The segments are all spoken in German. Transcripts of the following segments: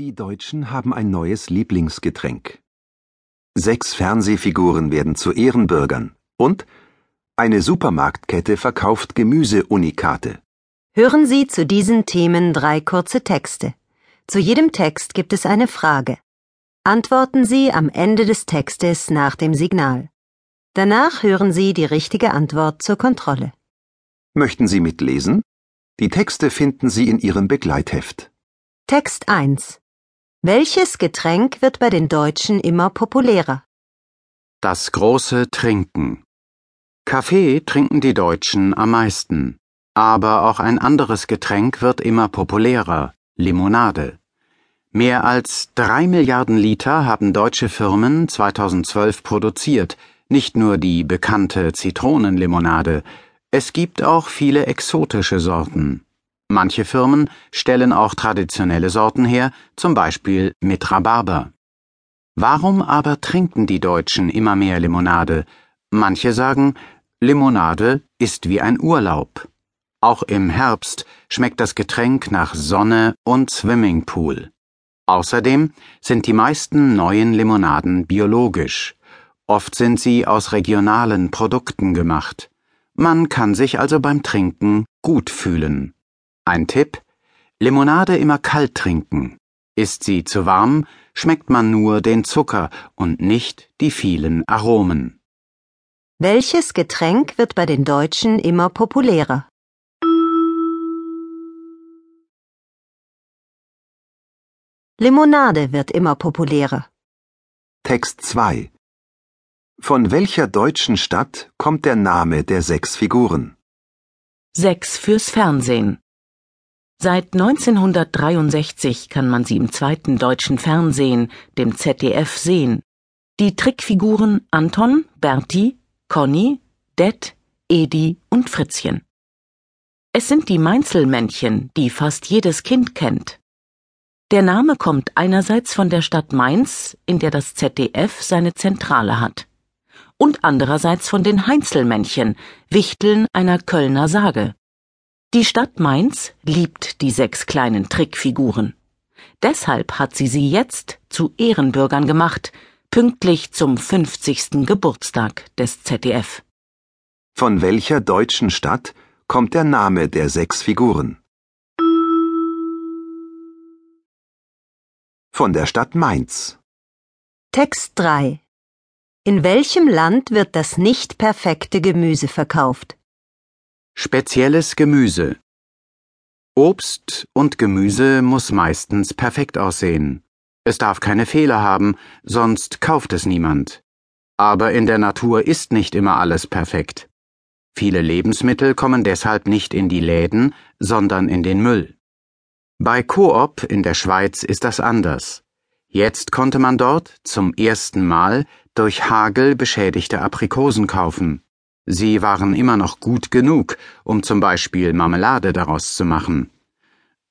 Die Deutschen haben ein neues Lieblingsgetränk. Sechs Fernsehfiguren werden zu Ehrenbürgern und eine Supermarktkette verkauft Gemüseunikate. Hören Sie zu diesen Themen drei kurze Texte. Zu jedem Text gibt es eine Frage. Antworten Sie am Ende des Textes nach dem Signal. Danach hören Sie die richtige Antwort zur Kontrolle. Möchten Sie mitlesen? Die Texte finden Sie in Ihrem Begleitheft. Text 1 welches Getränk wird bei den Deutschen immer populärer? Das große Trinken. Kaffee trinken die Deutschen am meisten. Aber auch ein anderes Getränk wird immer populärer, Limonade. Mehr als drei Milliarden Liter haben deutsche Firmen 2012 produziert, nicht nur die bekannte Zitronenlimonade, es gibt auch viele exotische Sorten. Manche Firmen stellen auch traditionelle Sorten her, zum Beispiel mit Rhabarber. Warum aber trinken die Deutschen immer mehr Limonade? Manche sagen, Limonade ist wie ein Urlaub. Auch im Herbst schmeckt das Getränk nach Sonne und Swimmingpool. Außerdem sind die meisten neuen Limonaden biologisch. Oft sind sie aus regionalen Produkten gemacht. Man kann sich also beim Trinken gut fühlen. Ein Tipp: Limonade immer kalt trinken. Ist sie zu warm, schmeckt man nur den Zucker und nicht die vielen Aromen. Welches Getränk wird bei den Deutschen immer populärer? Limonade wird immer populärer. Text 2 Von welcher deutschen Stadt kommt der Name der sechs Figuren? Sechs fürs Fernsehen. Seit 1963 kann man sie im zweiten deutschen Fernsehen, dem ZDF, sehen. Die Trickfiguren Anton, Berti, Conny, Det, Edi und Fritzchen. Es sind die Mainzelmännchen, die fast jedes Kind kennt. Der Name kommt einerseits von der Stadt Mainz, in der das ZDF seine Zentrale hat, und andererseits von den Heinzelmännchen, Wichteln einer Kölner Sage. Die Stadt Mainz liebt die sechs kleinen Trickfiguren. Deshalb hat sie sie jetzt zu Ehrenbürgern gemacht, pünktlich zum 50. Geburtstag des ZDF. Von welcher deutschen Stadt kommt der Name der sechs Figuren? Von der Stadt Mainz. Text 3 In welchem Land wird das nicht perfekte Gemüse verkauft? Spezielles Gemüse. Obst und Gemüse muss meistens perfekt aussehen. Es darf keine Fehler haben, sonst kauft es niemand. Aber in der Natur ist nicht immer alles perfekt. Viele Lebensmittel kommen deshalb nicht in die Läden, sondern in den Müll. Bei Coop in der Schweiz ist das anders. Jetzt konnte man dort zum ersten Mal durch Hagel beschädigte Aprikosen kaufen. Sie waren immer noch gut genug, um zum Beispiel Marmelade daraus zu machen.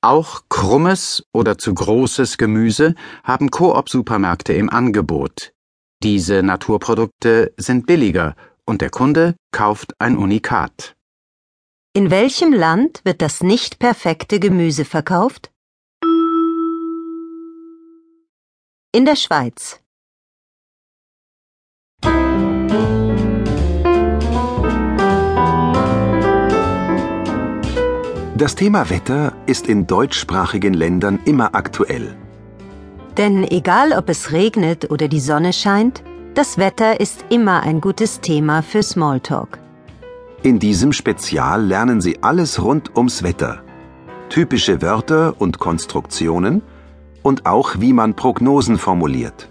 Auch krummes oder zu großes Gemüse haben Koop-Supermärkte im Angebot. Diese Naturprodukte sind billiger und der Kunde kauft ein Unikat. In welchem Land wird das nicht perfekte Gemüse verkauft? In der Schweiz. Das Thema Wetter ist in deutschsprachigen Ländern immer aktuell. Denn egal ob es regnet oder die Sonne scheint, das Wetter ist immer ein gutes Thema für Smalltalk. In diesem Spezial lernen Sie alles rund ums Wetter. Typische Wörter und Konstruktionen und auch wie man Prognosen formuliert.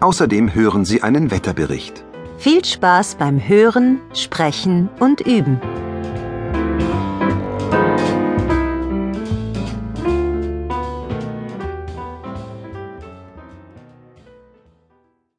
Außerdem hören Sie einen Wetterbericht. Viel Spaß beim Hören, Sprechen und Üben.